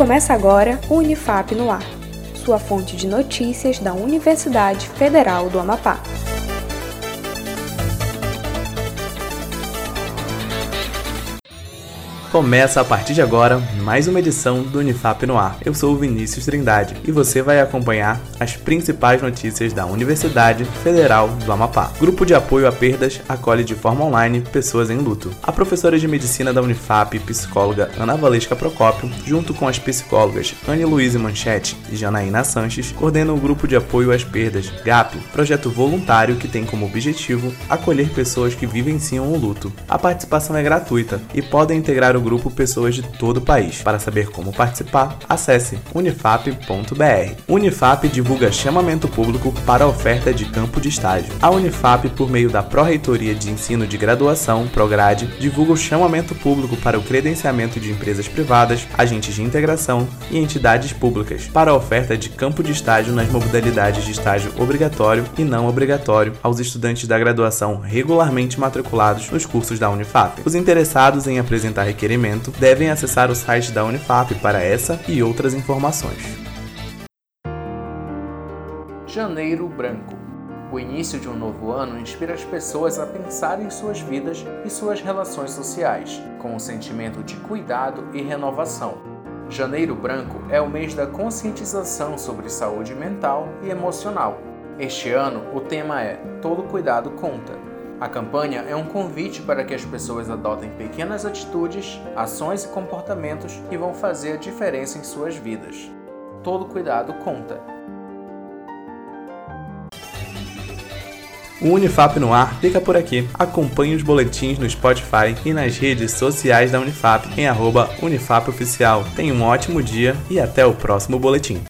Começa agora o Unifap no Ar, sua fonte de notícias da Universidade Federal do Amapá. Começa a partir de agora mais uma edição do Unifap no Ar. Eu sou o Vinícius Trindade e você vai acompanhar as principais notícias da Universidade Federal do Amapá. Grupo de apoio a perdas acolhe de forma online pessoas em luto. A professora de medicina da Unifap, psicóloga Ana Valesca Procópio, junto com as psicólogas Anne Luiz Manchete e Janaína Sanches, coordenam o grupo de apoio às perdas GAP, projeto voluntário que tem como objetivo acolher pessoas que vivenciam o luto. A participação é gratuita e podem integrar o o grupo pessoas de todo o país. Para saber como participar, acesse unifap.br. Unifap divulga chamamento público para oferta de campo de estágio. A Unifap, por meio da Pró-Reitoria de Ensino de Graduação, Prograde, divulga o chamamento público para o credenciamento de empresas privadas, agentes de integração e entidades públicas para a oferta de campo de estágio nas modalidades de estágio obrigatório e não obrigatório aos estudantes da graduação regularmente matriculados nos cursos da Unifap. Os interessados em apresentar requerimentos requerimento devem acessar o site da Unifap para essa e outras informações. Janeiro Branco o início de um novo ano inspira as pessoas a pensar em suas vidas e suas relações sociais, com um sentimento de cuidado e renovação. Janeiro Branco é o mês da conscientização sobre saúde mental e emocional. Este ano, o tema é Todo Cuidado Conta a campanha é um convite para que as pessoas adotem pequenas atitudes, ações e comportamentos que vão fazer a diferença em suas vidas. Todo cuidado conta. O Unifap no ar fica por aqui. Acompanhe os boletins no Spotify e nas redes sociais da Unifap em arroba Unifapoficial. Tenha um ótimo dia e até o próximo boletim.